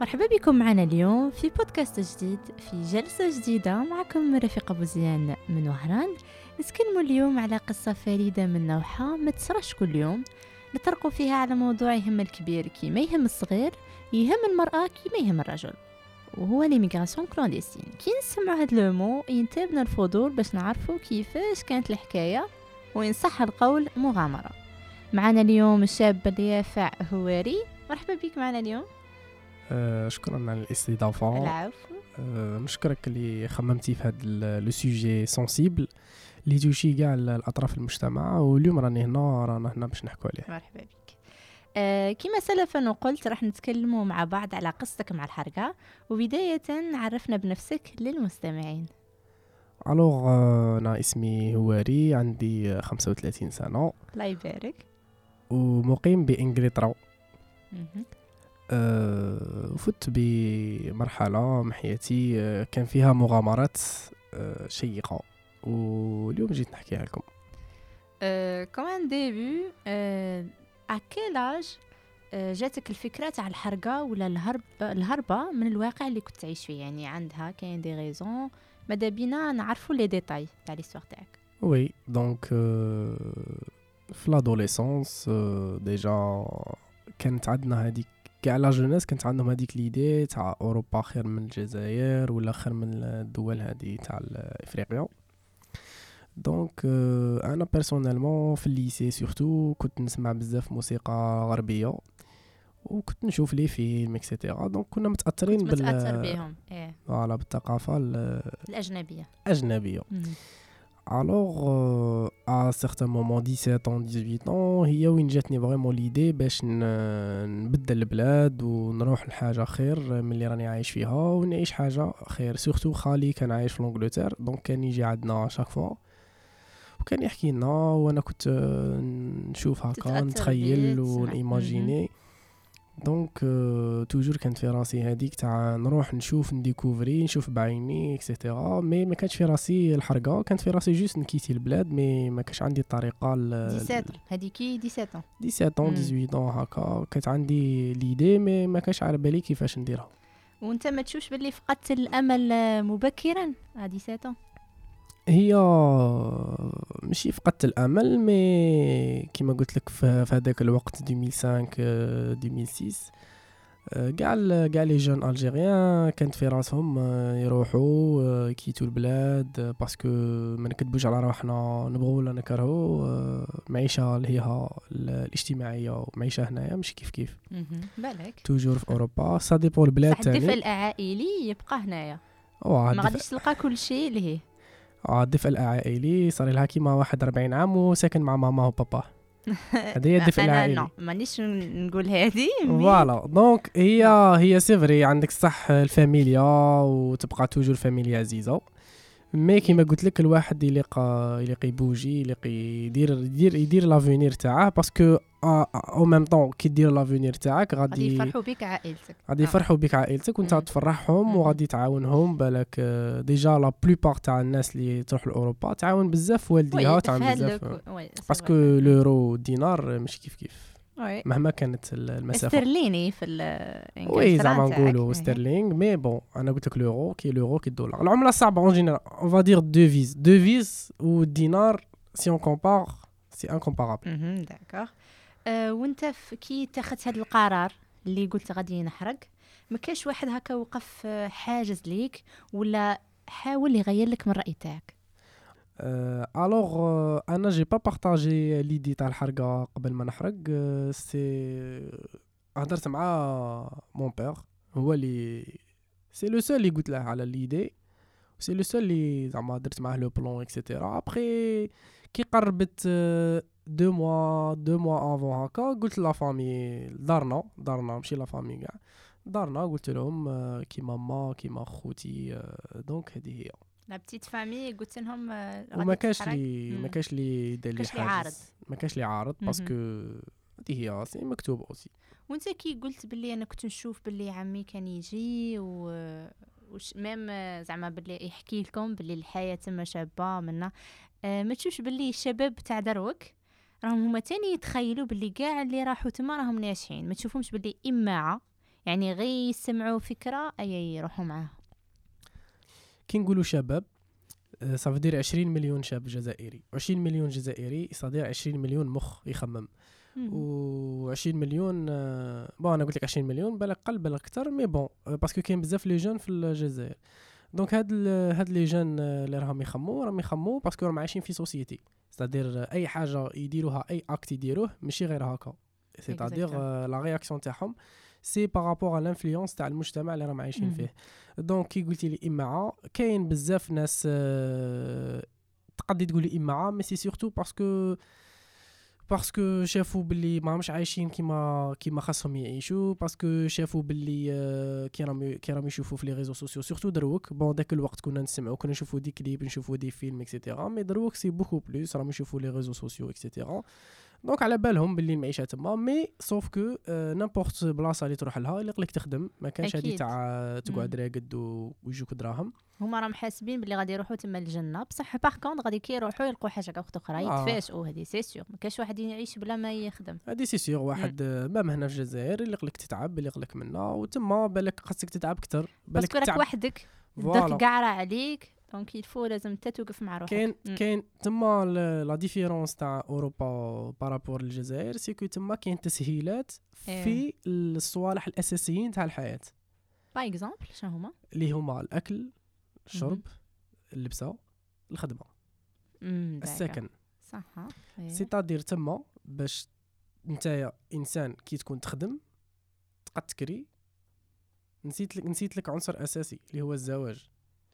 مرحبا بكم معنا اليوم في بودكاست جديد في جلسة جديدة معكم رفيقة بوزيان من وهران. نتكلموا اليوم على قصة فريدة من نوعها ما تصراش كل يوم. نطرقوا فيها على موضوع يهم الكبير كي يهم الصغير يهم المرأة كي يهم الرجل. وهو l'immigration clandestine كي نسمعوا هاد le mot ينتابنا الفضول باش نعرفوا كيفاش كانت الحكاية وإن صح القول مغامرة. معنا اليوم الشاب اليافع هواري. مرحبا بك معنا اليوم. آه، شكرا على الاستضافه العفو. آه، نشكرك اللي خممتي في هذا le sujet sensible اللي touche كاع الأطراف المجتمع واليوم راني هنا رانا هنا باش نحكوا عليه. مرحبا بك. آه كما سلفا وقلت راح نتكلموا مع بعض على قصتك مع الحرقة وبداية عرفنا بنفسك للمستمعين. Alors آه، أنا اسمي هواري عندي 35 سنة. الله يبارك. ومقيم بإنجلترا. فت بمرحلة من حياتي آه، كان فيها مغامرات أه شيقة. واليوم جيت نحكيها لكم. آه كمان ديبي آه à quel âge آه جاتك الفكرة تاع الحرقة ولا الهرب الهربة من الواقع اللي كنت تعيش فيه؟ يعني عندها كاين des raisons ماذا بينا نعرفوا les détails تاع l'histoire تاعك؟ Oui donc آه، في l'adolescence déjà كانت عندنا هذيك كاع la jeunesse كانت عندهم هذيك l'idée تاع أوروبا خير من الجزائر ولا خير من الدول هذه تاع افريقيا donc آه، أنا personnellement في ال lycée surtout كنت نسمع بزاف موسيقى غربية وكنت نشوف les films et cetera donc كنا متأثرين بال متأثر بهم إيه. voilà بالثقافة الأجنبية. الأجنبية. Euh, à certains moments, 17 ans, 18 ans, هي وين جاتني vraiment l'idée باش نبدل البلاد ونروح لحاجة خير من اللي راني عايش فيها ونعيش حاجة خير. surtout خالي كان عايش في l'Angleterre donc كان يجي عندنا chaque fois وكان يحكي لنا وأنا كنت نشوف هكا نتخيل. و n'imaginer donc آه، toujours كانت في راسي هذيك تاع نروح نشوف n découvrir نشوف بعيني et cetera mais ما كانش في راسي الحرقه كانت في راسي juste n quitter البلاد mais ما كانش عندي الطريقة ل 17 هذيك 17 17 مم. 18 هكا كانت عندي l'idée mais ما كانش على بالي كيفاش نديرها وانت ما تشوفش باللي فقدت الأمل آه، مبكرا ا 17 هي ماشي فقدت الأمل mais كيما قلت لك في هذاك الوقت 2005 آه، 2006 آه، كاع كاع les jeunes algériens كانت في راسهم آه، يروحوا آه، يquittوا البلاد آه، parce que ما نكذبوش على روحنا نبغوا ولا نكرهوا معيشة اللي هي ال- الاجتماعية ومعيشة هنايا مش كيف كيف. بالك. toujours في أوروبا. ça dépend البلاد الدفء العائلي يبقى هنايا. ما غاديش تلقى كل شيء اللي هي. آه، الدفء العائلي صار لها كيما واحد 40 عام وساكن مع ماما وبابا. هذه هي الدفء العائلي مانيش نقول هذه voilà. donc هي هي c'est vrai عندك الصح الفاميليا وتبقى toujours فاميليا عزيزة. mais كيما قلت لك الواحد يلقى يلقى يبوجي يلقى يدير يدير يدير l'avenir تاعه parce que au même temps كي دير l'avenir تاعك غادي غادي يفرحوا بك عائلتك غادي آه. يفرحوا بك عائلتك وانت. تفرحهم. وغادي تعاونهم بالك déjà la plupart تاع الناس اللي تروح لأوروبا تعاون بزاف والديها تعاون بزاف parce que. l'euro والدينار مش كيف كيف. مهما كانت ال- المسافة. استرليني في ال oui زعما. نقولوا إيه. Sterling mais bon أنا قلت لك l'euro كي l'euro كي الدولار. العملة صعبة en général on va dire devises devises والدينار c'est en compare c'est incomparable D'accord وأنت في كي اتخذت هذا القرار اللي قلت غادي نحرق ما كاش واحد هكا وقف آه، حاجز ليك ولا حاول يغير لك من الرأي تاعك؟ Alors أنا j'ai pas partagé l'idée تاع الحرقه قبل ما نحرق. c'est هضرت مع mon père هو اللي c'est le seul اللي قلت له على l'idée c'est le seul اللي زعما درت معاه le plan et cetera après كي قربت deux mois deux mois avant هكا قلت la famille دارنا دارنا ماشي la famille كاع. دارنا قلت لهم آه، كي ماما كيما خوتي آه، donc هذه هي. la petite famille قلت لهم آه، وما كاش. لي ما. كاش لي دار لي عارض. ما كاش لي عارض. parce que هذه هي c'est مكتوب aussi وأنت كي قلت باللي أنا كنت نشوف باللي عمي كان يجي و وش même آه، زعما باللي يحكي لكم باللي الحياة تما شابة منا آه، ما تشوفش باللي الشباب تاع دروك راهم هما تاني يتخيلوا باللي كاع اللي راحوا تما راهم ناجحين ما تشوفهمش باللي إماعة يعني غير يسمعوا فكرة أي يروحوا معاها كي نقولوا شباب ça veut dire 20 مليون شاب جزائري. 20 مليون جزائري ça veut dire 20 مليون مخ يخمم. مم. و 20 مليون آه، bon أنا قلت لك 20 مليون بالك قل بالك أكثر mais bon آه، parce que كاين بزاف les jeunes في الجزائر. donc هاد هاد les jeunes آه، اللي راهم يخمو راهم يخمو parce que راهم عايشين في société c'est-à-dire أي حاجة يديروها أي acte يديروه ماشي غير هكا. c'est-à-dire. la réaction تاعهم c'est par rapport على l'influence تاع المجتمع اللي راهم عايشين. فيه. donc كي قلتي لي امعه كاين بزاف ناس تقدي تقولي en masse mais c'est surtout parce que parce que شافوا باللي ما همش عايشين كيما كيما خاصهم يعيشوا parce que شافوا باللي آه، كي راهم كي راهم يشوفوا في les réseaux sociaux surtout دروك. bon داك الوقت كنا نسمعوا كنا نشوفوا des clips نشوفوا des films et cetera mais دروك c'est beaucoup plus راهم يشوفوا les réseaux sociaux et cetera donc على بالهم باللي المعيشه تما mais sauf que n'importe بلاصه اللي تروح لها اللي لك تخدم ما كانش هذه. تاع تقعد راقد ويجوك دراهم. هما راهم حاسبين باللي غادي يروحوا تما الجنة. بصح par contre غادي كي يروحوا يلقوا حاجة وقت أخرى آه. يتفاجئوا هذه سي سيغ ما كاش واحد يعيش بلا ما يخدم. هادي سي سيغ واحد même هنا في الجزائر اللي لك تتعب اللي لك منا وتما بالك خاصك تتعب أكثر بالك راك تتعب. وحدك. الدرك كاع راه عليك. donc il faut لازم انت توقف مع روحك كاين. كاين تما la différence تاع أوروبا par rapport للجزائر c'est que تما كاين تسهيلات إيه. في الصوالح الأساسيين تاع الحياة par exemple شنو هما اللي هما الأكل الشرب اللبسة الخدمة. السكن صح ها إيه. c'est-à-dire تما باش نتايا إنسان كي تكون تخدم تقد تكري نسيت لك نسيت لك عنصر أساسي اللي هو الزواج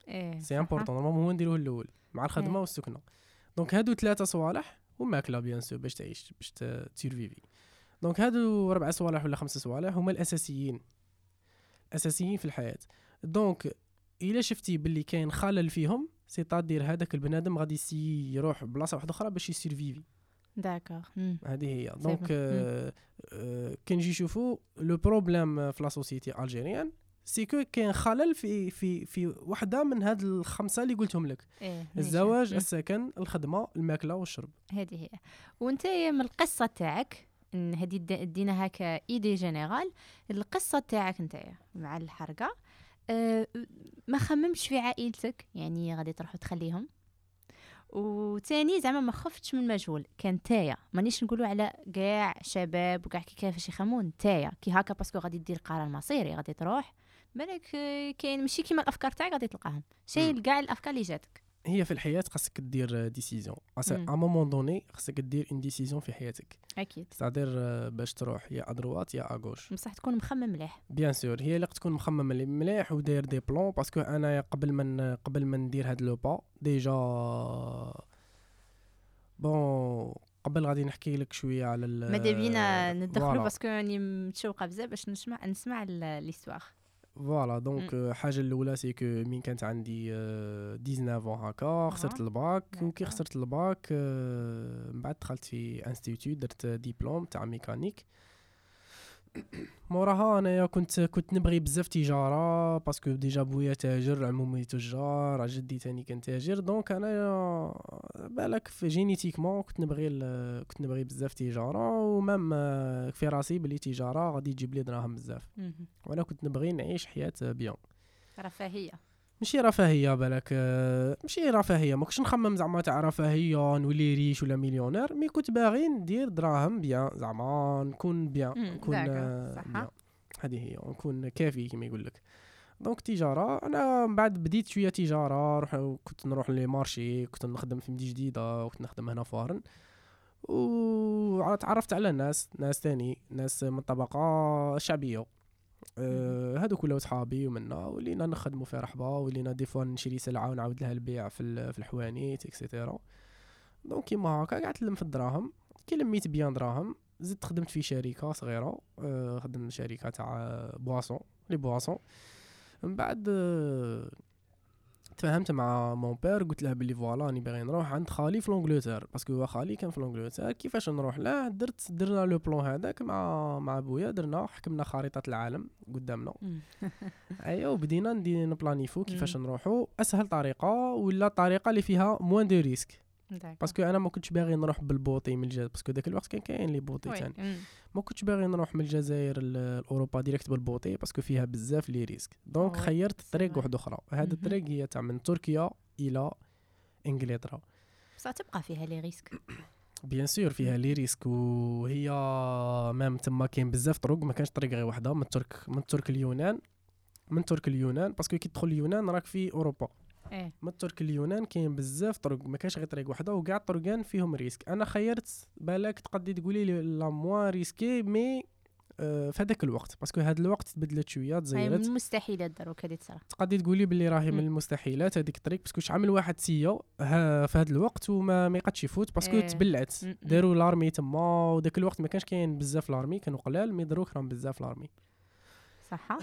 إيه c'est important normalement هو نديروه الأول مع الخدمة إيه. والسكنة. donc هادو ثلاثة صوالح وماكلة bien sûr باش تعيش باش ت survivre donc هادو ربع صوالح ولا خمسة صوالح هما الأساسيين اساسيين في الحياة. donc إلا شفتي باللي كاين خلل فيهم c'est-à-dire هذاك البنادم غادي يسيي يروح بلاصة واحدة أخرى باش ي survivre. d'accord. هذه هي. donc آه، آه، كي نجي نشوفوا le problème في la société algérienne c'est que كاين خلل في في في وحده من هاد الخمسة اللي قلتهم لك ماشي. الزواج مم. السكن الخدمة الماكلة والشرب هذه هي وانت من القصة تاعك هذه د- دينا هكا idée générale القصة تاعك انت مع الحرقة أه ما خممتش في عائلتك يعني غادي تروحوا تخليهم وتاني زعما ما خفتش من المجهول كان تايا مانيش نقولوا على كاع شباب وكاع كي كيفاش يخمون تايا كي هكا parce que غادي دير قرار مصيري غادي تروح بالك آه، كاين ماشي كيما الأفكار تاعك غادي تلقاهم. شيء كاع الأفكار اللي جاتك. هي في الحياة خاصك دير décision. à un moment donné خاصك دير une décision في حياتك. أكيد. ça à dire باش تروح يا à droite يا à gauche بصح تكون مخمم مليح. bien sûr هي اللي تكون مخمم ملي- مليح وداير des plans parce que أنا قبل ما قبل ما ندير هاد le pas déjà bon قبل غادي نحكي لك شوية على ماذا بينا ندخلوا. parce que راني متشوقة بزاف باش نسمع نسمع l'histoire voilà donc الحاجة الاولى c'est que مين كانت عندي آه، 19 هكا خسرت الباك وكي. خسرت الباك من بعد دخلت في institut درت ديبلوم تاع ميكانيك موراها أنايا كنت كنت نبغي بزاف تجارة parce que déjà بويا تاجر عمومي تجار جدي تاني كان تاجر. donc أنايا بالك في génétiquement كنت نبغي كنت نبغي بزاف تجارة و même في راسي بلي تجارة غادي تجيب لي دراهم بزاف. وأنا كنت نبغي نعيش حياة bien رفاهية. ماشي رفاهية بالك آه، ماشي رفاهية. ما كنتش نخمم زعما تاع رفاهية نولي riche ولا مليونير. mais كنت باغي ندير دراهم bien زعما نكون bien نكون d'accord، آه، هذه هي نكون كافي كما يقول لك donc تجارة أنا من بعد بديت شوية تجارة روح كنت نروح les marchés كنت نخدم في مدينة جديدة وكنت نخدم هنا فارن وتعرفت على ناس ناس تاني ناس من الطبقه الشعبيه آه، هادو كلهم صحابي ومنا ولينا نخدموا في رحبة ولينا des fois نشري سلعة ونعاود لها البيع في في الحوانيت et cetera donc كيما هكا قعدت نلم في الدراهم. كي لميت bien دراهم زدت خدمت في شركة صغيرة آه، خدمت شركة تاع boissons les boissons من بعد آه، تفاهمت مع mon père قلت له بلي voilà راني باغي نروح عند خالي في l'Angleterre parce que هو خالي كان في l'Angleterre كيفاش نروح له؟ درت درنا le plan هذاك مع مع بويا درنا حكمنا خريطة العالم قدامنا. ايوا وبدينا ندي نبلانيفو كيفاش نروحو. أسهل طريقة ولا الطريقة اللي فيها moins de risques parce que أنا ما كنتش باغي نروح بالبوطي من الجزائر parce que ذاك الوقت كان كاين لي بوطي. ثاني مم. ما كنتش باغي نروح من الجزائر لأوروبا direct بالبوطي parce que فيها بزاف les risques donc خيرت طريق فري. واحدة أخرى هاد مهم. الطريق هي تاع من تركيا إلى إنجلترا بصح تبقى فيها les risques bien sûr فيها les risques وهي même تما كاين بزاف طرق ما كانش طريق غير وحدة من ترك من ترك اليونان من ترك اليونان parce que كي تدخل اليونان راك في أوروبا إيه. من ترك اليونان كاين بزاف طرق ما كانش غير طريق وحده وكاع الطرقان فيهم risque. أنا خيرت بالك تقدي تقولي لي la moins risquée mais آه، في هذاك الوقت. parce que هذا الوقت تبدلت شوية هاي من تزيرت. المستحيلات دروك هادي تصرا. تقدي تقولي باللي راهي من. المستحيلات هذيك الطريق؟ parce que شحال من واحد سيا في هذا الوقت وما ما يقدش يفوت. parce que إيه. تبلعت. داروا l'armée تما وداك الوقت ما كانش كاين بزاف l'armée كانوا قلال mais دروك راهم بزاف l'armée صح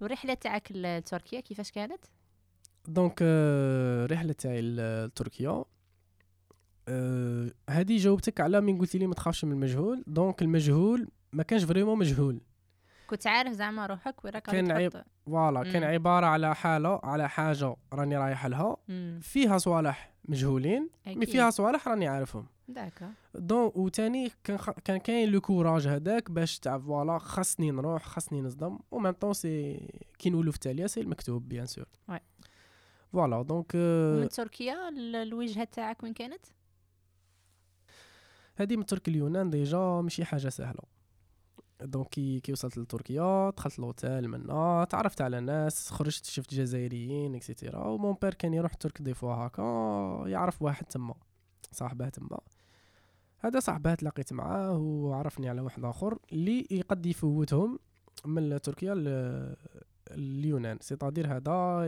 والرحلة تاعك لتركيا كيفاش كانت؟ donc آه، الرحلة تاعي لتركيا آه، هذه جاوبتك على من قلت لي ما تخافش من المجهول donc المجهول ما كانش vraiment مجهول كنت عارف زعما روحك وين راك كان عيب. voilà كان. عبارة على حالة على حاجة راني رايح لها. فيها صوالح مجهولين mais. فيها صوالح راني عارفهم d'accord donc وتاني كان خ... كان كاين le courage هذاك باش تاع voilà خاصني نروح خاصني نصدم et même temps c'est que نولو في سي المكتوب bien sûr. voilà donc آه، ومن تركيا ال- الوجهه تاعك وين كانت؟ هذه من ترك اليونان déjà ماشي حاجة سهلة. donc كي وصلت لتركيا دخلت l'hôtel منا تعرفت على ناس خرجت شفت جزائريين et cetera و mon but كان يروح ترك des fois هكا يعرف واحد تما صاحبه تما. هذا صاحبه تلاقيت معاه وعرفني على واحد آخر اللي يقد يفوتهم من تركيا اليونان. c'est-à-dire هذا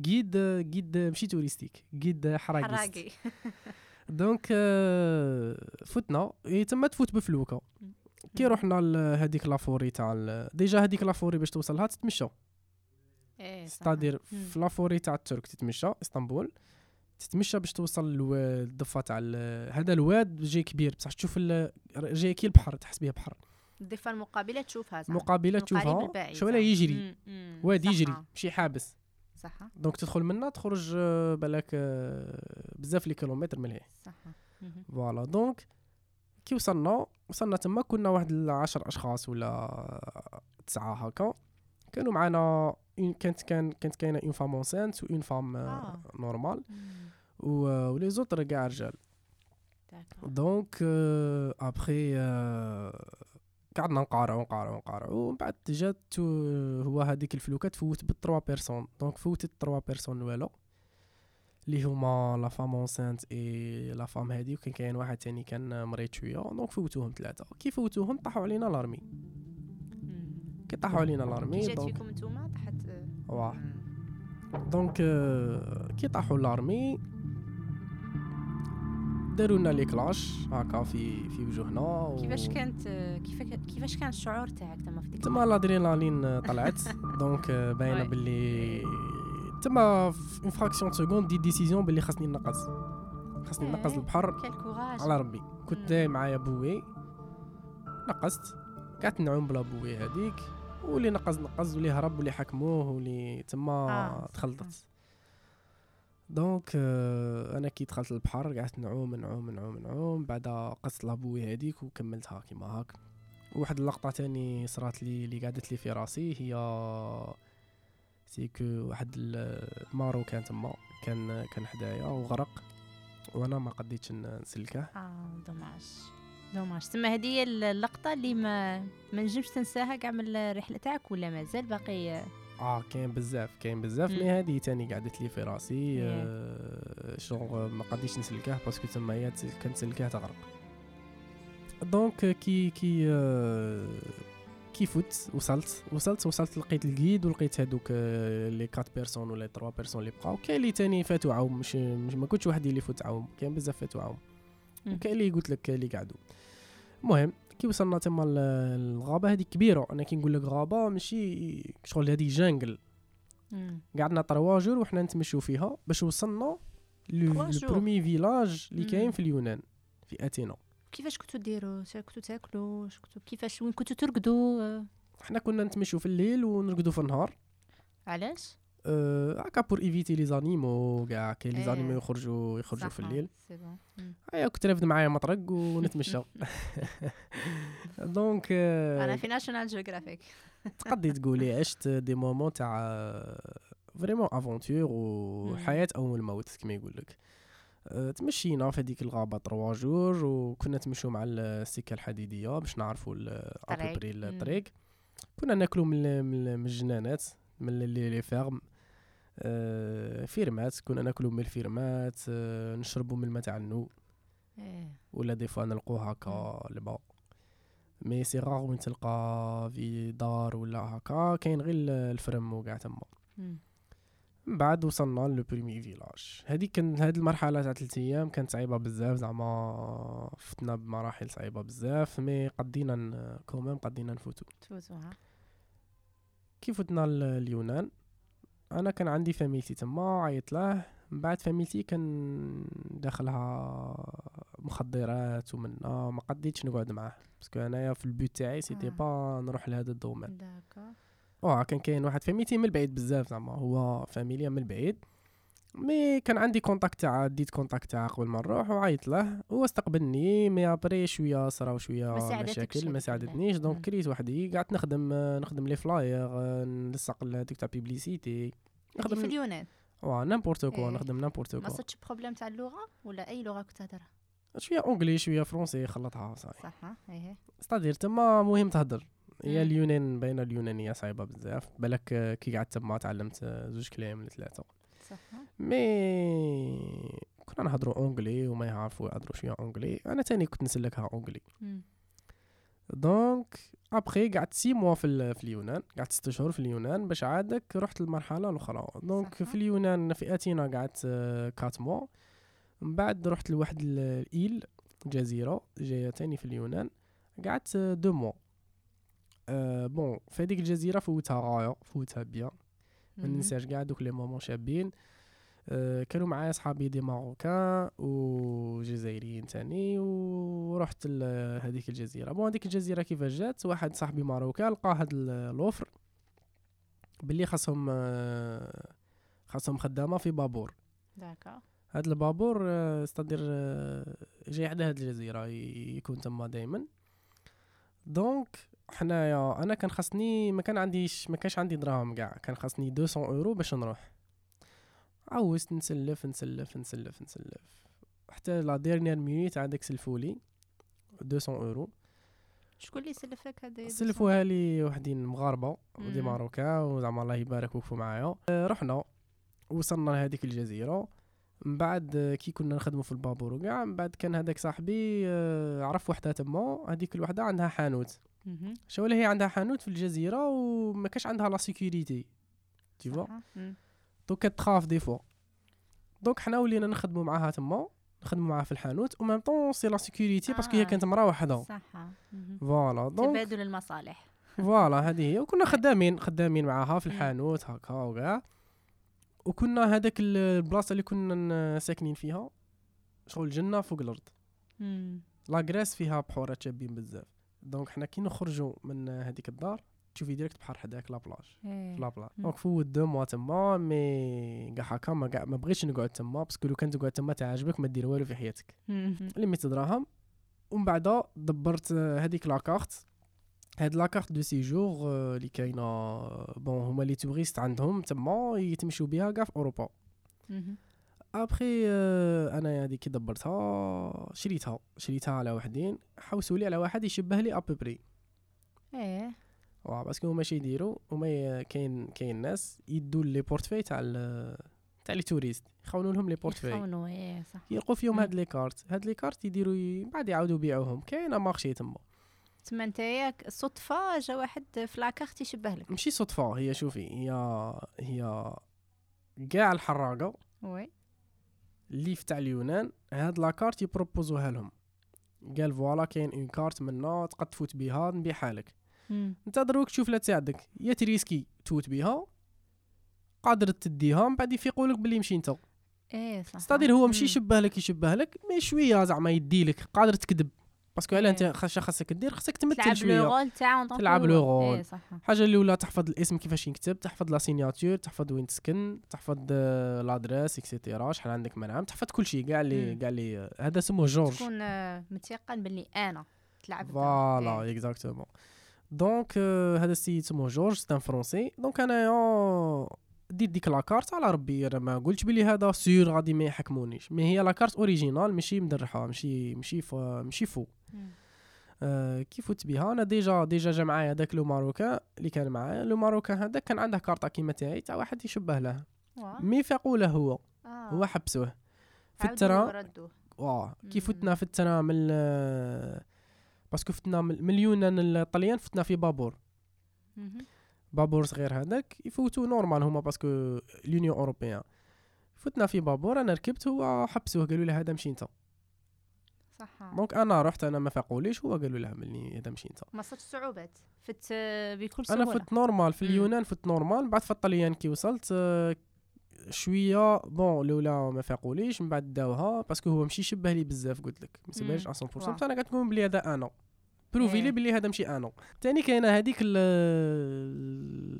guide guide ماشي touristique guide حراقيست. حراقي. donc آه، فتنا تما تفوت بفلوكة. كي رحنا لهذيك la forêt تاع déjà هذيك la forêt باش توصلها تتمشى. إيه. c'est-à-dire. في la forêt تاع الترك تتمشى إسطنبول. تتمشى باش توصل للضفه تاع هذا الواد جاي كبير. بصح تشوف جاي كي البحر تحس به بحر. الضفة المقابلة تشوفها مقابلة تشوفها. شو. يجري. واد. يجري ماشي حابس. صح donc تدخل منها تخرج آه، بالك آه، بزاف les kilomètres من هنا صح. voilà donc كي وصلنا وصلنا تما كنا واحد العشر أشخاص ولا تسعة هكا كانوا معنا كانت كان كانت كاينة une femme enceinte و une femme آه. normale. و les autres كاع رجال. donc après قعدنا نقارعو نقارعو نقارعو ومن بعد جات آه، هو هذيك الفلوكة تفوت بال trois personnes. donc فوتت ال trois personnes الوالا اللي هما la femme enceinte et la femme هادي وكان كاين واحد تاني كان مريض شوية. donc فوتوهم ثلاثة كي فوتوهم طاحوا علينا l'armée. كي طاحوا علينا l'armée جات فيكم نتوما طاحت واه. donc آه، كي طاحوا l'armée داروا لنا les kalachs هكا في في وجوهنا و- كيفاش كانت كيف كيفاش كان الشعور تاعك تما في ديك تما الادرينالين طلعت. donc آه، باينة. باللي تما في fraction seconde des décisions باللي خاصني نقز. خاصني إيه. نقز البحر quel courage على ربي. كنت معايا bouée نقزت. قعدت نعوم بلا bouée هذيك واللي نقز نقز واللي هرب واللي حكموه واللي تما آه، تخلطت. donc آه، أنا كي دخلت للبحر قعدت نعوم نعوم نعوم نعوم. بعد قصت la bouée هذيك وكملتها كيما هاك. واحد اللقطة تاني صرات لي اللي قعدت لي في راسي هي c'est que واحد المارو كان تما كان كان حدايا وغرق. وأنا ما قديتش نسلكه. آه dommage. dommage. تما هذه هي اللقطة اللي ما ما نجمش تنساها كاع من الرحلة تاعك ولا مازال باقي آه كاين بزاف كاين بزاف. mais هادي تاني قعدت لي في راسي. آه شغل ما قديش نسلكه parce que تما تسلكه تغرق donc كي كي آه كي فوت وصلت وصلت وصلت لقيت ال guide ولقيت هادوك آه، les 4 personnes ولا 3 personnes اللي بقاو كاين اللي تاني فاتوا عوم مش, مش ما كنتش وحدي اللي فوت عوم كاين بزاف فاتوا عوم مم. وكاين اللي قلت لك اللي قعدوا المهم كي وصلنا تما الغابه هذه كبيرة. أنا كي نقول لك غابة ماشي شغل هذه jungle. قعدنا trois jours وحنا نتمشوا فيها باش وصلنا le trois jours. premier village اللي. كاين في اليونان في اتينا كيفاش كنتو ديروا كنتو تاكلوا كنتو كيفاش وين كنتو ترقدوا حنا كنا نتمشوا في الليل ونرقدوا في النهار. علاش؟ أه، هكا pour éviter les animaux كاع كاين les. animaux يخرجوا يخرجوا في الليل c'est bon. مم. ايا كنت رافد معايا مطرق ونتمشى donc أه، أنا في National Geographic تقدي تقولي عشت des moments تاع vraiment aventure وحياه أو الموت كما يقول لك أه، تمشينا في هذيك الغابة trois jours وكنا تمشوا مع السكة الحديدية باش نعرفوا. après. الطريق كنا ناكلوا من ال- من ال- من الجنانات من les fermes فيرمات كنا ناكلوا من الفيرمات أه، نشربوا من الماء تاع النو. إيه. ولا des fois نلقوه هكا الماء mais c'est rare وين تلقى في دار ولا هكا كاين غير ال- ال ferme وكاع تما. من بعد وصلنا le premier village. هذيك كان هاد المرحلة تاع 3 أيام كانت صعيبة بزاف زعما فتنا بمراحل صعيبة بزاف mais قدينا quand même قدينا نفوتو. تفوتوها. كي فتنا اليونان أنا كان عندي فاميلتي تما عيط له. من بعد فاميلتي كان داخلها مخدرات ومنا ما قديتش نقعد معاه. parce que أنايا في ال but تاعي c'était آه. pas نروح لهذا ال domaine. d'accord واه كان كاين واحد فاميلتي من البعيد بزاف زعما. هو فاميليا من البعيد. mais كان عندي contact تاعه ديت contact تاعه قبل ما نروح وعيط له. هو استقبلني mais après شوية صراو شوية ما مشاكل ما ساعدتنيش. donc. كريت وحدي قعدت نخدم نخدم les flyers نلصق هذيك تاع publicité هذه في نخدم اليونان. واه n'importe quoi إيه. نخدم n'importe ما quoi صرتش problème تاع اللغة ولا أي لغة كنت تهدرها؟ شوية anglais شوية français خلطها ça y est صح إيه c'est-à-dire تما مهم تهدر. هي. اليونان باينة اليونانية صعيبة بزاف. بالك آه، كي قعدت تما تعلمت آه، زوج كلايم ولا ثلاثة. صح mais كنا نهضروا anglais وهما يعرفوا يهضروا شوية anglais. أنا تاني كنت نسلكها anglais. مم. donc après قعدت six mois في, في اليونان. قعدت ست شهور في اليونان باش عادك رحت للمرحلة الأخرى. donc. في اليونان في اتينا قعدت آه، quatre mois من بعد رحت لواحد ال- ال île جزيرة جاية تاني في اليونان. قعدت آه، deux mois أه bon في هذيك الجزيرة فوتها غاية فوتها bien. ما. ننساش كاع دوك les moments شابين. كانوا معايا صحابي des Marocains وجزائريين تاني ورحت ل- هذيك الجزيرة. bon هذيك الجزيرة كيفاش جات؟ واحد صاحبي marocain لقى هاد ال offre باللي خاصهم آه، خاصهم خدامة في بابور. d'accord هاد البابور آه، c'est-à-dire آه، جاي على هاد الجزيرة يكون تما دائما donc حنايا أنا كان خاصني ما كان عنديش ما كانش عندي دراهم كاع. كان خاصني 200 أورو باش نروح. عوزت نسلف نسلف نسلف نسلف. حتى la dernière minute عندك سلفولي 200 أورو. شكون اللي سلفك هذا سلفوها لي وحدين مغاربة و des. Marocains وزعما الله يبارك وقفوا معايا. آه، رحنا وصلنا لهذيك الجزيرة. من بعد آه، كي كنا نخدموا في البابور وكاع من بعد كان هذاك صاحبي آه، عرف وحدة تما. هذيك الوحدة عندها حانوت. شو هي عندها حانوت في الجزيرة وما كاش عندها la sécurité تي donc كتخاف des fois donc حنا ولينا نخدموا معاها تما نخدموا معاها في الحانوت و même temps c'est la sécurité parce que هي. كانت مرا وحده صح. voilà donc تبادل المصالح. voilà هذه هي. وكنا خدامين خدامين معاها في. الحانوت هكا وكاع. وكنا هذاك ال- البلاصة اللي كنا ساكنين فيها شغل جنه فوق الأرض. La Grèce فيها بحورات شابين بزاف. donc حنا كي نخرجوا من هذيك الدار تشوفي direct بحر حداك la plage إيه. la plage مم. donc فوت deux mois تما mais كاع هكا ما كاع ما بغيتش نقعد تما parce que لو كان تقعد تما تعجبك ما دير والو في حياتك. لميت دراهم. ومن بعد دبرت هذيك la carte هاد la carte de séjour آه، اللي كاينة bon هما les touristes عندهم تما يتمشوا بها كاع في أوروبا. ابخي آه، أنا هذيك كي دبرتها شريتها. شريتها على وحدين. حوسوا لي على واحد يشبه لي à peu près إيه. واه parce que هما شي يديروا هما كاين كاين ناس يدوا les portefeuilles تاع تاع les touristes يخونوا لهم les portefeuilles. يخونوا إيه صح. يلقوا فيهم. هاد les cartes هاد les cartes يديروا ي- بعد يعاودوا يبيعوهم. كاينة marché تما. تما نتايا صدفة جا واحد في la carte يشبه لك. ماشي صدفة هي شوفي هي هي كاع الحراقة. oui. اللي في تاع اليونان هاد la carte يبروبوزوها لهم. قال voilà كاين une carte منا تقد تفوت بها نبيعها لك. انت دروك تشوف لا تساعدك يا تريسكي تفوت بها قادر تديها من بعد يفيقوا لك باللي مشي انت إيه صح c'est-à-dire هو مشي مم. يشبه لك يشبه لك mais شوية زعما يدي لك قادر تكذب parce que علاه أنت إيه. خاص خاصك دير خاصك تمثل تلعب le شوية rôle تاعو تلعب. لو رول. إيه صح الحاجة الأولى تحفظ الاسم كيفاش ينكتب تحفظ la signature تحفظ وين تسكن تحفظ آه، l'adresse et cetera شحال عندك من عام تحفظ كل شيء كاع اللي. كاع اللي آه، هذا سموه جورج تكون آه، متيقن باللي أنا تلعب voilà. exactement donc آه، هذا السيد سموه جورج c'est un Français donc انايا ديت ديك la carte على ربي. أنا ما قلتش بلي هذا sûr غادي ما يحكمونيش. mais هي la carte originale ماشي مدرحة ماشي ماشي ماشي faux. آه كي فوت بها؟ أنا déjà déjà جا معايا هذاك le Marocain اللي كان معايا. le Marocain هذاك كان عنده كارطه كيما تاعي تاع واحد يشبه له. mais فاقوا له هو. آه. هو حبسوه. في الترا. واه كي. فتنا في الترا من ال- parce que فتنا من اليونان الطليان فتنا في بابور. بابور صغير هذاك يفوتوا normal هما parce que l'Union européenne. فتنا في بابور أنا ركبت هو حبسوه قالوا له هذا مشي أنت. صح. donc أنا رحت أنا ما فاقوليش هو قالوا له ملي هذا مشي أنت. ما صرت صعوبات. فت بكل أنا سهولة. فت normal في. اليونان فت normal بعد في الطليان كي وصلت شوية bon الاولى ما فاقوليش من بعد داوها parce que هو مشي شبه لي بزاف قلت لك ما سبهاش مم. 100% واه. بصح أنا نقول بلي هذا أنا بروفي إيه. لي بلي هذا ماشي أنا ثاني كاينة هذيك ال-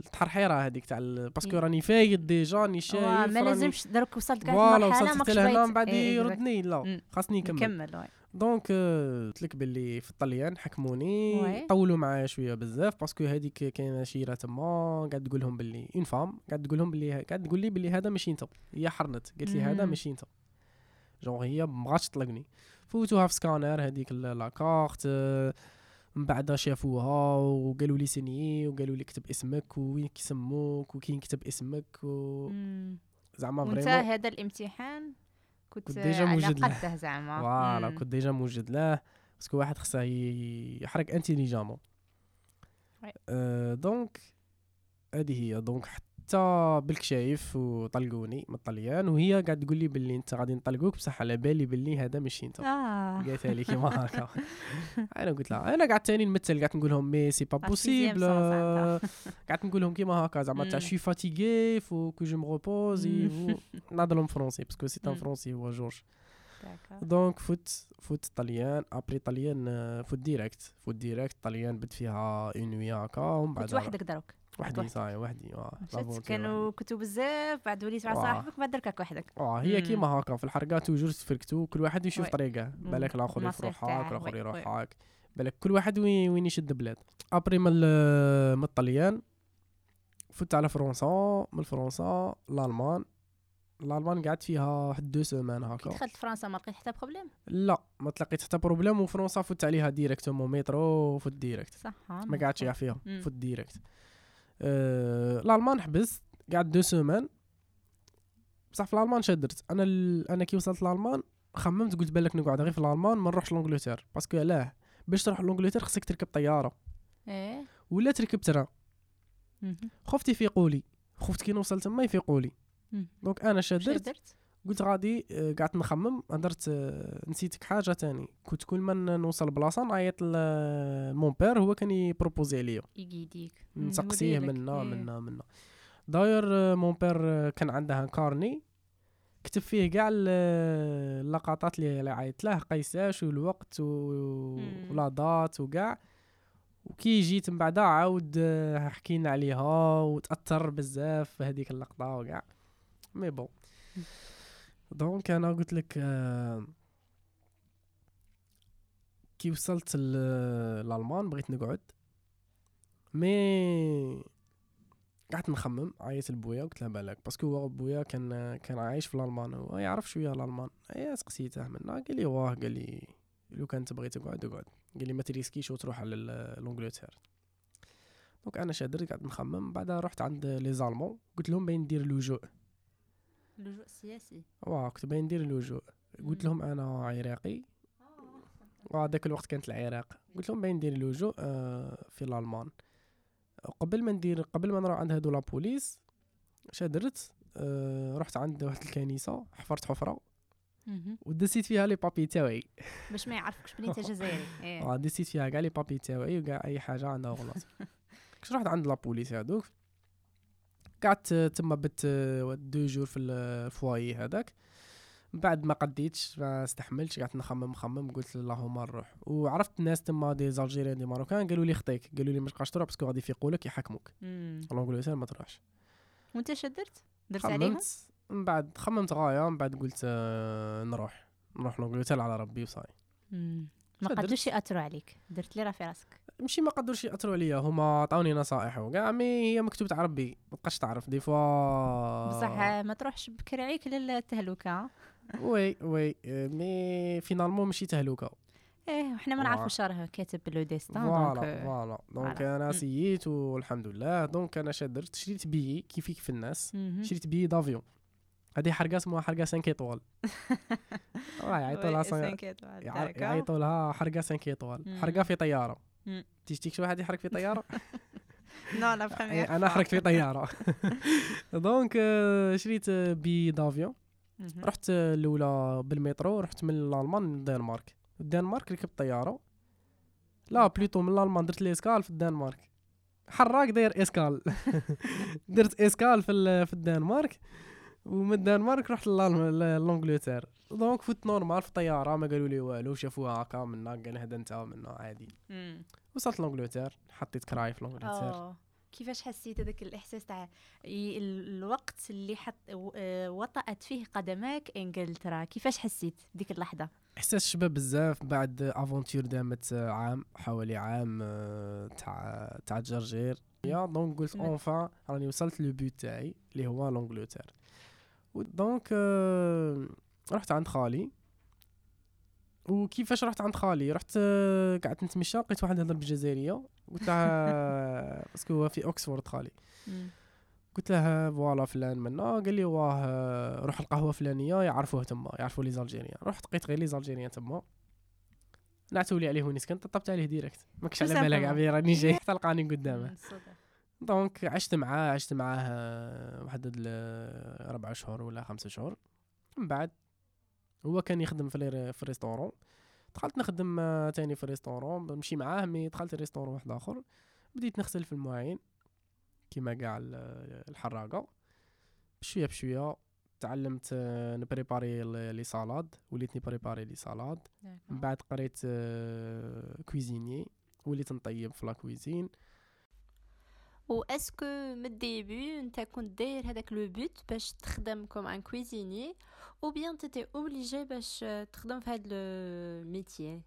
التحرحيره هذيك تاع باسكو إيه. راني فايد ديجا راني واه، شايف ما لازمش درك وصلت كاع المرحله وصلت ماكش حتى لهنا بايت من بعد إيه، يردني لا مم. خاصني نكمل نكمل. دونك قلت لك باللي في الطليان حكموني. طولوا معايا شوية بزاف باسكو هذيك كاينة شيرة تما قاعد تقول لهم باللي اون فام قاعد تقول لهم باللي قاعد تقول لي باللي هذا ماشي انت هي حرنت قالت لي هذا. ماشي انت جونغ هي مبغاتش تطلقني فوتوها في سكانر هذيك la carte آه، من بعد شافوها وقالوا لي signe وقالوا لي كتب اسمك وين كيسموك وكي نكتب اسمك و... زعما vraiment هذا الامتحان كنت, كنت déjà موجد له. زعما voilà. كنت déjà موجد له parce que واحد خصها ي- يحرك intelligemment. أه donc هذه هي donc حتى بالكشايف وطلقوني من الطليان وهي قاعد تقول لي باللي أنت غادي نطلقوك بصح على بالي باللي هذا ماشي أنت آه قالتها لي كيما هكا أنا قلت لها أنا قاعد تاني نمثل قاعد نقول لهم مي سي با بوسيبل قاعد نقول لهم كيما هكا زعما تاع. شي فاتيغي فو كو جو مم. نهضر لهم فرونسي باسكو سي ان. فرونسي هو جورج. دونك فوت فوت طليان ابري طليان آه، فوت ديريكت فوت ديريكت طليان بد فيها اون نوي هكا ومن بعد وحدك دروك وحدي. صاي وحدي. آه، لافونتير كانوا كتب بزاف بعد وليت مع واه. صاحبك بعد دركك وحدك. آه هي. كيما هكا في الحرقه توجور تفركتو كل واحد يشوف. طريقة. بالك الآخر يروح هاك الآخر يروح. هاك بالك كل واحد وين وين يشد بلاد. après من من الطليان فوت على فرنسا من فرنسا الالمان الالمان قعدت فيها واحد deux semaines كي هكا دخلت فرنسا ما لقيت حتى problème لا ما تلقيت حتى problème وفرنسا فوت عليها directement مترو فوت direct صح ما قعدتش فيها. فوت direct أه الألمان حبست قعد deux semaines. بصح في الألمان شدرت أنا ال... أنا كي وصلت الألمان خممت قلت بالك نقعد. غير في الألمان ما نروحش l'Angleterre parce que علاه باش تروح l'Angleterre خصك تركب طيارة. إيه. ولا تركب مهم. خفت يفيقوا لي. خفت كي نوصل تما يفيقوا لي. مم. donc أنا شدرت درت؟ قلت غادي آه، قعدت نخمم هدرت آه، نسيتك حاجة تاني كنت كل ما نوصل بلاصة نعيط ل mon père هو كان ي propose عليا ي guide يك نسقسيه. منا إيه. منا منا داير آه، mon père آه، كان عنده un carnet كتب فيه كاع ال- اللقطات اللي عيطت له قيساش والوقت. و la date وكاع وكي جيت من بعدا عاود آه، حكينا عليها وتأثر بزاف في هذيك اللقطة وكاع mais bon. donc أنا قلت لك آه، كي وصلت لألمان بغيت نقعد mais قعدت نخمم عيطت لبويا قلت له بالك parce que هو بويا كان كان عايش في الألمان هو يعرف شوية الألمان. أي سقسيته منا قال لي واه قال لي لو كان تبغي تقعد اقعد. قال لي ما ت risquer ش وتروح على l'Angleterre donc أنا شادر قعدت نخمم بعدها رحت عند les Allemands قلت لهم باين ندير لجوء اللجوء السياسي واه كنت باين ندير اللجوء قلت. لهم أنا عراقي. وهذاك الوقت كانت العراق. قلت لهم باين ندير اللجوء آه، في الألمان. قبل ما ندير قبل ما نروح عند هادو la police شادرت آه، رحت عند واحد الكنيسة حفرت حفرة. ودسيت فيها les papiers تاوعي باش ما يعرفوكش بلي انت جزائري. إيه. آه، دسيت فيها كاع les papiers تاوعي وكاع أي حاجة عندها غلط. كنت رحت عند la police هادوك. قعدت تما بت deux jours في ال foyer هذاك. من بعد ما قديتش ما استحملتش قعدت نخمم نخمم قلت اللهم نروح. وعرفت الناس تما des Algériens des Marocains قالوا لي خطيك قالوا لي ما تبقاش تروح parce que غادي يفيقوا لك يحكموك. مم. l'Angleterre ما تروحش. وأنت اش درت؟ درت عليهم؟ من بعد خممت غاية من بعد قلت آه، نروح. نروح l'Angleterre على ربي وصاي. ما؟ قدوش يأثروا عليك. درت لي راه في راسك. ماشي ما قدروش يأثروا عليا هما عطاوني نصائح وكاع mais هي مكتوب تاع ربي ما تبقاش تعرف des fois بصح ما تروحش بكرعيك للتهلكه oui oui آه، mais finalement ماشي تهلوكة إيه وحنا ما. نعرفوش راه كاتب le destin voilà voilà donc. أنا مم. سييت والحمد لله donc أنا شا درت شريت بيي كيفي كيف الناس مهم. شريت billet d'avion هذه حرقة اسمها حرقة 5 étoiles راه يعيطوا لها. يعيطوا لها حرقة 5 étoiles مم. حرقة في طيارة. تيجيك شي واحد يحرق في طيارة؟ non لا إيه، أنا حرقت في طيارة. donc آه، شريت آه، billet d'avion. رحت آه، الأولى بالمترو رحت من الألمان للدنمارك الدنمارك ركبت طيارة. لا plutôt من الألمان درت l'escale في الدنمارك. حراق داير escale. درت escale في في الدنمارك. ومن الدنمارك رحت l'Angleterre. donc فوت normal في الطيارة ما قالوا لي والو شافوها هكا منا قال هذا انت منا عادي. وصلت l'Angleterre حطيت كرعي في l'Angleterre. أوه. كيفاش حسيت هذاك الإحساس تاع الوقت اللي حط آه، وطأت فيه قدماك إنجلترا؟ كيفاش حسيت ديك اللحظة؟ إحساس شباب بزاف بعد aventure دامت عام حوالي عام آه، تاع تاع الجرجير يا donc قلت. enfin راني وصلت le but تاعي اللي هو l'Angleterre donc آه، رحت عند خالي. وكيفاش رحت عند خالي؟ رحت آه، قعدت نتمشى لقيت واحد يهضر بالجزائريه قلت له parce que هو في اوكسفورد خالي. قلت له voilà فلان منا. قال لي واه روح القهوه الفلانيه يعرفوه تما يعرفوا les Algériens. رحت لقيت غير les Algériens تما. نعتوا لي عليه وين سكنت طبت عليه direct. ماكش على بالك. عبي راني جاي. حتى لقاني قدامه. donc عشت معاه عشت معاه آه، واحد ال- ربع شهور ولا خمسة شهور. من بعد هو كان يخدم في في ال restaurant. دخلت نخدم آه، تاني في ال restaurant. نمشي معاه mais دخلت ال restaurant واحد آخر. بديت نغسل في المواعين. كيما كاع ال- الحراقة. بشوية بشوية تعلمت آه، نبريباري les salades. وليت نبريباري les salades. من بعد قريت آه، cuisinier. وليت نطيب في la cuisine. و est-ce que من ال début انت كنت داير هذاك le but باش تخدم comme un cuisinier ou bien t'étais obligé باش تخدم في هذا ال métier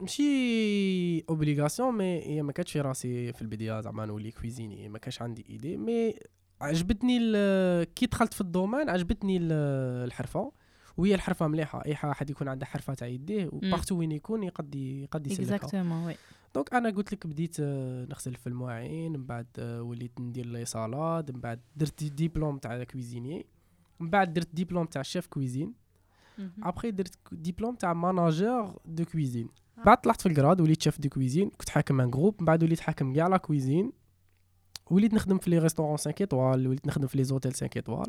ماشي obligation mais هي ما كانتش في راسي في البدايه زعما نولي cuisinier ما كانش عندي idée mais عجبتني كي دخلت في ال domaine عجبتني ال- الحرفه وهي الحرفه مليحه اي حد يكون عنده حرفه تاع يديه و partout وين يكون يقد يقد يسلكها donc أنا قلت لك بديت آه، نغسل في المواعين من بعد آه، وليت ندير les salades من بعد درت ديبلوم تاع cuisinier من بعد درت ديبلوم تاع chef cuisine après درت ديبلوم تاع manager de cuisine. بعد طلعت في ال grade وليت chef de cuisine كنت حاكم un groupe من بعد وليت حاكم كاع la cuisine وليت نخدم في les restaurants 5 étoiles وليت نخدم في les hôtels 5 étoiles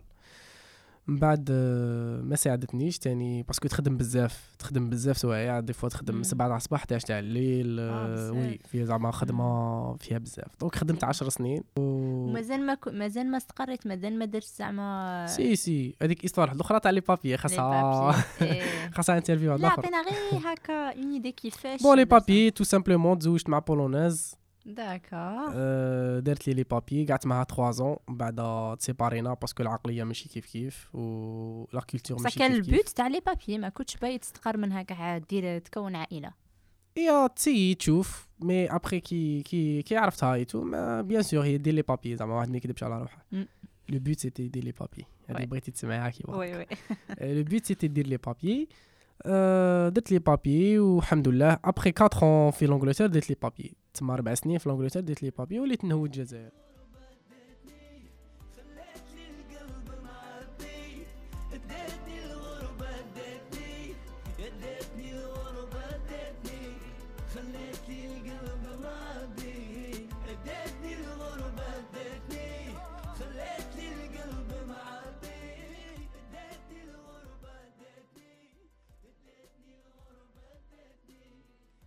من بعد آه، ما ساعدتنيش تاني parce que تخدم بزاف تخدم بزاف سوايع des fois تخدم مم. 7 تاع الصباح 11 تاع الليل آه، آه،. oui فيها زعما خدمة فيها بزاف donc خدمت مم. 10 سنين و... ومازال ما مازال ما استقريت مازال ما درت زعما سي سي هذيك ايستوار واحدة أخرى تاع les papiers خاصها. خاصها interview واحد لا عطينا غير هكا une idée كيفاش bon les. papiers tout simplement تزوجت مع polonaise d'accord آه، دارت لي les papiers قعدت معها 3 زون من بعد تسيبارينا parce que العقليه ماشي كيف كيف و la culture بصح ماشي كان كيف ال but كيف تاع les papiers ما كنتش باغي تستقر منها كاع دير تكون عائله هي تسيي تشوف mais après كي كي كي عرفتها et tout mais bien sûr هي دير les papiers زعما واحد ما يكذبش على روحه مم. le but c'était دير les papiers هذه oui. بغيتي تسمعيها كي واحد. oui oui le but c'était دير les papiers آه، درت les papiers والحمد لله ابخي 4 في l'Angleterre درت les papiers تما أربع سنين في l'Angleterre درت les papiers وليت نهوي الجزائر.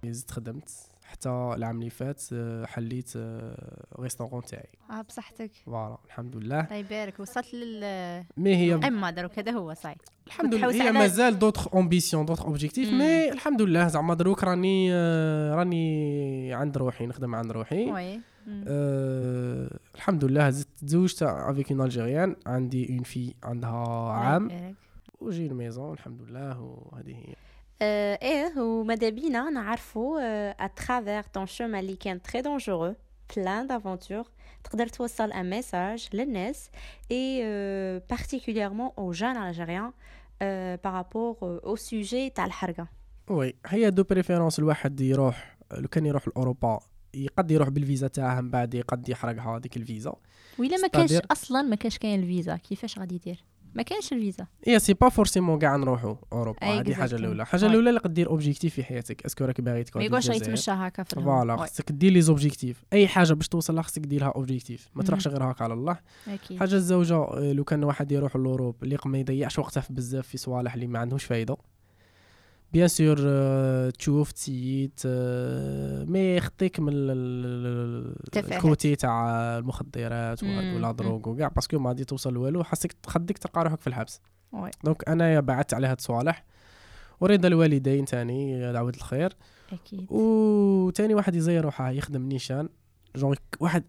زدت خدمت. حتى العام اللي فات آه، حليت restaurant تاعي. آه بصحتك. voilà الحمد لله. الله يبارك. وصلت لل mais هي القمه دروك هذا هو صاي. الحمد لله. هي مازال d'autres ambitions d'autres objectifs. mais الحمد لله زعما دروك راني آه، راني عند روحي نخدم عند روحي. oui. أه الحمد لله زدت تزوجت avec une Algérienne عندي une fille عندها عام. و j'ai la maison الحمد لله وهذه هي. آه، إيه وماذا بينا نعرفوا à travers ton chemin اللي كان très dangereux plein d'aventures تقدر توصل un message للناس et particulièrement aux jeunes Algériens par rapport au sujet تاع الحرقه oui هي de préférence الواحد يروح لو كان يروح لاوروبا يقد يروح بالفيزا تاعها من بعد يقد يحرقها هذيك الفيزا وإلا ما كانش C'est-à-dire- أصلا ما كانش كاين الفيزا كيفاش غادي يدير ما كانش الفيزا هي c'est pas forcément كاع نروحوا أوروبا هذه حاجة. الأولى الحاجة. الأولى اللي قدير objectif في حياتك est-ce que راك باغي ما تقعد يقولش غير الجزائر يتمشى هكا في voilà. خصك دير les objectifs أي حاجة باش توصل خصك دير لها objectif ما. تروحش غير هكا على الله oui. أكيد حاجة الزوجة آه، لو كان واحد يروح l'Europe اللي ما يضيعش وقته في بزاف في صوالح اللي ما عندهمش فايدة bien sûr تشوف تسيت آه، mais يخطيك من. ال côté تاع المخدرات ولا. drogue وكاع parce que ما غادي توصل لوالو خاصك خديك تلقى روحك في الحبس. donc انايا بعدت على هاد الصوالح ورضا الوالدين تاني دعوة الخير أكيد وتاني واحد يزير روحه يخدم نيشان جونغ واحد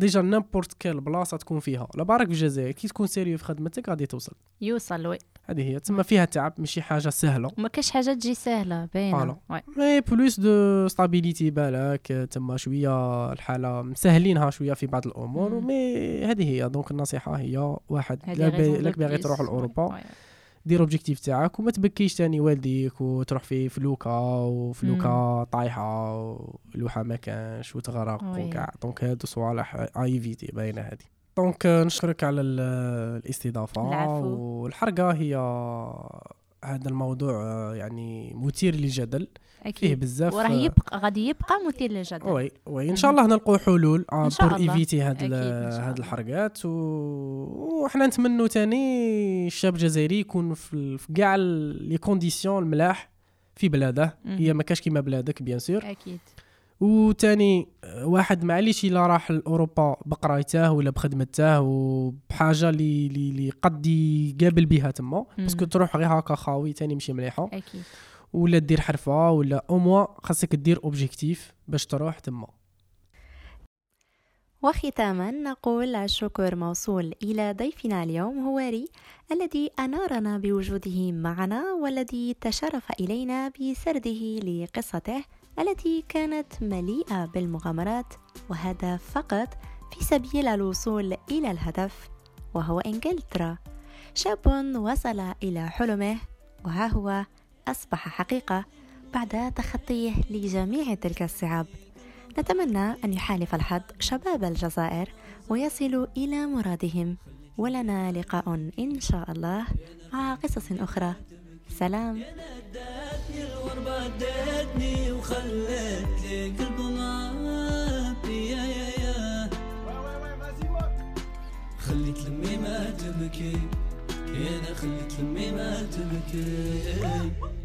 déjà n'importe quelle بلاصه تكون فيها لا بارك في الجزائر كي تكون sérieux في خدمتك غادي توصل يوصل oui هذه هي تسمى فيها تعب ماشي حاجة سهله وما كاش حاجة تجي سهله باينه. mais plus de stabilité بالك تما شوية الحاله مسهلينها شوية في بعض الأمور. mais هذه هي donc النصيحه هي واحد لاك باغي. تروح. لاوروبا. دير objectif تاعك وما تبكيش تاني والديك وتروح في فلوكا وفلوكا طايحة والوحه ما كانش وتغرق. وكاع donc هادو صوالح éviter باينه هادي donc نشكرك على ال- الاستضافة العفو. والحرقة هي هذا الموضوع يعني مثير للجدل فيه أكيد بزاف وراه آه، يبقى غادي يبقى مثير للجدل. oui oui إن شاء الله نلقوا حلول pour الله. éviter هاد هاد الله. الحرقات و... وحنا نتمنوا تاني الشاب الجزائري يكون في كاع les conditions الملاح في بلاده. هي ما كاش كيما بلادك bien sûr. أكيد. وتاني آه، واحد معليش الا راح لأوروبا بقرايته ولا بخدمته وبحاجة اللي اللي قد يقابل بها تما. parce que. تروح غير هكا خاوي تاني ماشي مليحة. أكيد. ولا دير حرفة ولا أو موا خاصك دير objectif باش تروح تما. وختاما نقول الشكر موصول إلى ضيفنا اليوم هواري الذي أنارنا بوجوده معنا والذي تشرف إلينا بسرده لقصته التي كانت مليئة بالمغامرات وهذا فقط في سبيل الوصول إلى الهدف وهو إنجلترا. شاب وصل إلى حلمه وها هو أصبح حقيقة بعد تخطيه لجميع تلك الصعاب. نتمنى أن يحالف الحظ شباب الجزائر ويصلوا إلى مرادهم ولنا لقاء إن شاء الله مع قصص أخرى. سلام. خليت لمي ما تبكي أنا خليت لمي ما تبكي.